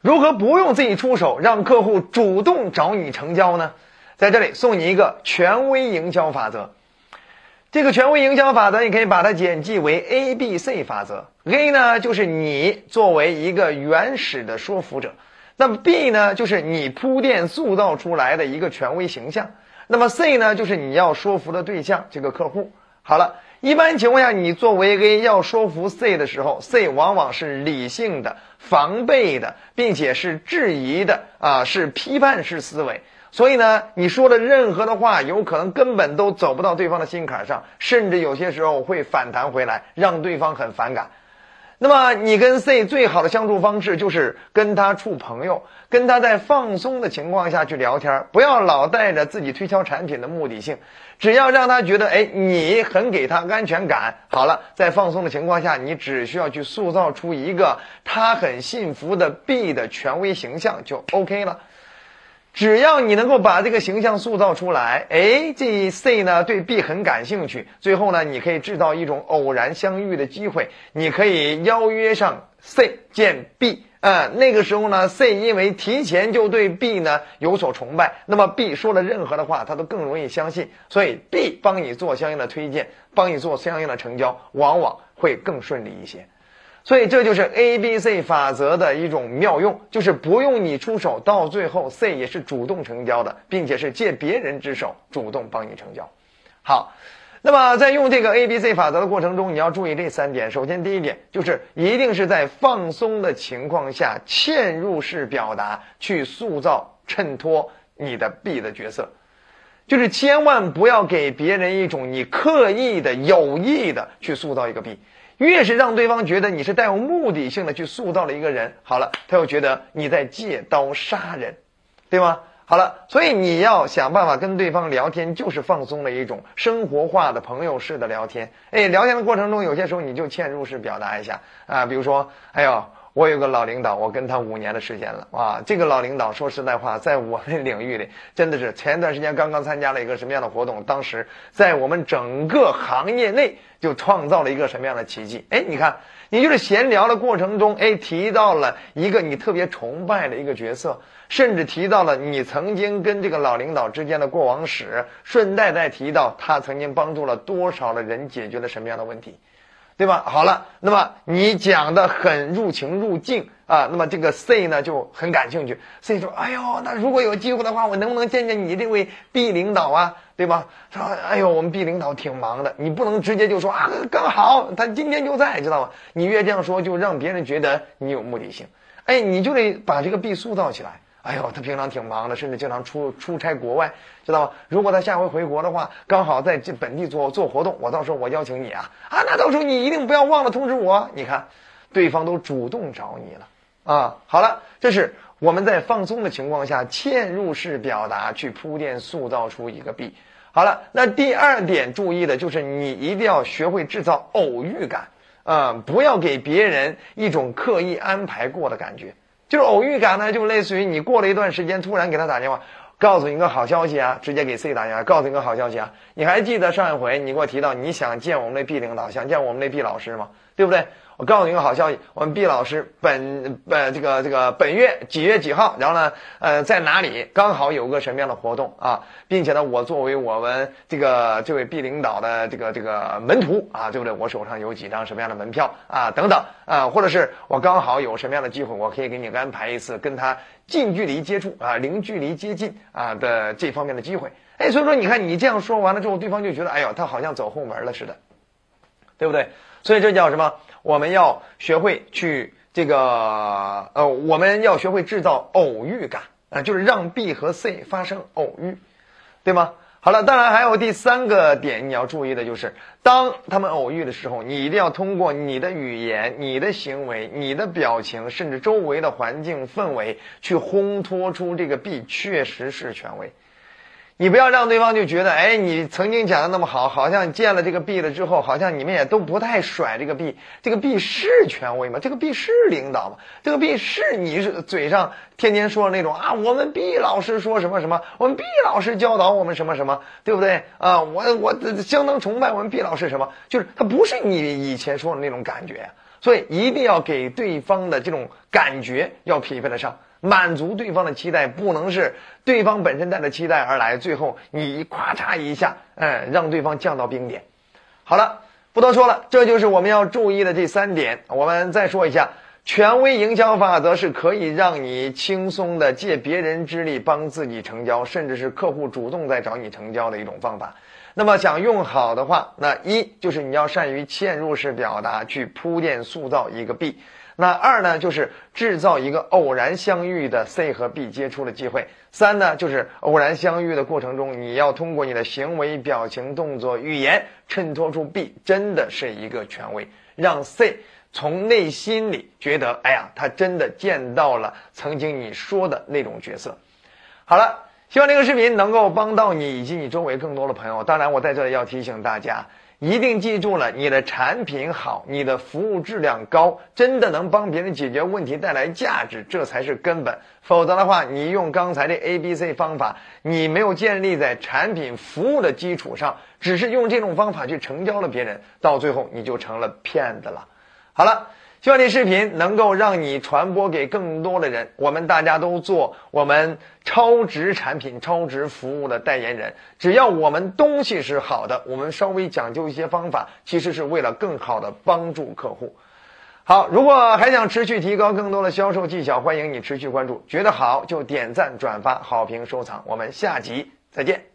如何不用自己出手，让客户主动找你成交呢？在这里送你一个权威营销法则。这个权威营销法则，你可以把它简记为 A B C 法则。A 呢，就是你作为一个原始的说服者；那么 B 呢，就是你铺垫塑造出来的一个权威形象；那么 C 呢，就是你要说服的对象，这个客户。好了，一般情况下，你作为 A 要说服 C 的时候，C 往往是理性的、防备的，并且是质疑的啊，是批判式思维。所以呢，你说的任何的话，有可能根本都走不到对方的心坎上，甚至有些时候会反弹回来，让对方很反感。那么，你跟 C 最好的相处方式就是跟他处朋友，跟他在放松的情况下去聊天，不要老带着自己推销产品的目的性，只要让他觉得，哎，你很给他安全感。好了，在放松的情况下，你只需要去塑造出一个他很信服的 B 的权威形象就 OK 了。只要你能够把这个形象塑造出来，哎，这 C 呢对 B 很感兴趣。最后呢，你可以制造一种偶然相遇的机会，你可以邀约上 C 见 B 啊。那个时候呢，C 因为提前就对 B 呢有所崇拜，那么 B 说了任何的话，他都更容易相信，所以 B 帮你做相应的推荐，帮你做相应的成交，往往会更顺利一些。所以这就是 A B C 法则的一种妙用，就是不用你出手，到最后 C 也是主动成交的，并且是借别人之手主动帮你成交。好，那么在用这个 A B C 法则的过程中，你要注意这三点。首先，第一点就是一定是在放松的情况下，嵌入式表达去塑造衬托你的 B 的角色，就是千万不要给别人一种你刻意的、有意的去塑造一个 B。越是让对方觉得你是带有目的性的去塑造了一个人，好了，他又觉得你在借刀杀人，对吗？好了，所以你要想办法跟对方聊天，就是放松的一种生活化的朋友式的聊天。哎，聊天的过程中，有些时候你就嵌入式表达一下啊，比如说，哎呦。我有个老领导，我跟他五年的时间了啊。这个老领导说实在话，在我们领域里，真的是前一段时间刚刚参加了一个什么样的活动？当时在我们整个行业内就创造了一个什么样的奇迹？哎，你看，你就是闲聊的过程中，哎，提到了一个你特别崇拜的一个角色，甚至提到了你曾经跟这个老领导之间的过往史，顺带再提到他曾经帮助了多少的人解决了什么样的问题。对吧？好了，那么你讲的很入情入境啊，那么这个 C 呢就很感兴趣。C 说：“哎呦，那如果有机会的话，我能不能见见你这位 B 领导啊？对吧？”说：“哎呦，我们 B 领导挺忙的，你不能直接就说啊，刚好他今天就在，知道吗？你越这样说，就让别人觉得你有目的性。哎，你就得把这个 B 塑造起来。”哎呦，他平常挺忙的，甚至经常出出差国外，知道吗？如果他下回回国的话，刚好在这本地做做活动，我到时候我邀请你啊啊，那到时候你一定不要忘了通知我。你看，对方都主动找你了啊。好了，这是我们在放松的情况下嵌入式表达去铺垫塑造出一个 B。好了，那第二点注意的就是你一定要学会制造偶遇感啊，不要给别人一种刻意安排过的感觉。就是偶遇感呢，就类似于你过了一段时间，突然给他打电话，告诉你个好消息啊，直接给 C 打电话，告诉你个好消息啊。你还记得上一回你给我提到你想见我们那 B 领导，想见我们那 B 老师吗？对不对？我告诉你个好消息，我们毕老师本本这个这个本月几月几号，然后呢，呃，在哪里？刚好有个什么样的活动啊？并且呢，我作为我们这个这位毕领导的这个这个门徒啊，对不对？我手上有几张什么样的门票啊？等等啊，或者是我刚好有什么样的机会，我可以给你安排一次跟他近距离接触啊，零距离接近啊的这方面的机会。哎，所以说你看你这样说完了之后，对方就觉得哎呦，他好像走后门了似的，对不对？所以这叫什么？我们要学会去这个呃，我们要学会制造偶遇感啊，就是让 B 和 C 发生偶遇，对吗？好了，当然还有第三个点你要注意的就是，当他们偶遇的时候，你一定要通过你的语言、你的行为、你的表情，甚至周围的环境氛围，去烘托出这个 B 确实是权威。你不要让对方就觉得，哎，你曾经讲的那么好，好像见了这个 B 了之后，好像你们也都不太甩这个 B。这个 B 是权威吗？这个 B 是领导吗？这个 B 是你是嘴上天天说的那种啊？我们 B 老师说什么什么？我们 B 老师教导我们什么什么？对不对啊？我我相当崇拜我们 B 老师什么？就是他不是你以前说的那种感觉。所以一定要给对方的这种感觉要匹配得上，满足对方的期待，不能是对方本身带着期待而来，最后你咔嚓一下，嗯，让对方降到冰点。好了，不多说了，这就是我们要注意的这三点。我们再说一下。权威营销法则是可以让你轻松的借别人之力帮自己成交，甚至是客户主动在找你成交的一种方法。那么想用好的话，那一就是你要善于嵌入式表达，去铺垫塑造一个 B。那二呢，就是制造一个偶然相遇的 C 和 B 接触的机会。三呢，就是偶然相遇的过程中，你要通过你的行为、表情、动作、语言，衬托出 B 真的是一个权威，让 C。从内心里觉得，哎呀，他真的见到了曾经你说的那种角色。好了，希望这个视频能够帮到你以及你周围更多的朋友。当然，我在这里要提醒大家，一定记住了，你的产品好，你的服务质量高，真的能帮别人解决问题、带来价值，这才是根本。否则的话，你用刚才的 A、B、C 方法，你没有建立在产品服务的基础上，只是用这种方法去成交了别人，到最后你就成了骗子了。好了，希望这视频能够让你传播给更多的人。我们大家都做我们超值产品、超值服务的代言人。只要我们东西是好的，我们稍微讲究一些方法，其实是为了更好的帮助客户。好，如果还想持续提高更多的销售技巧，欢迎你持续关注。觉得好就点赞、转发、好评、收藏。我们下集再见。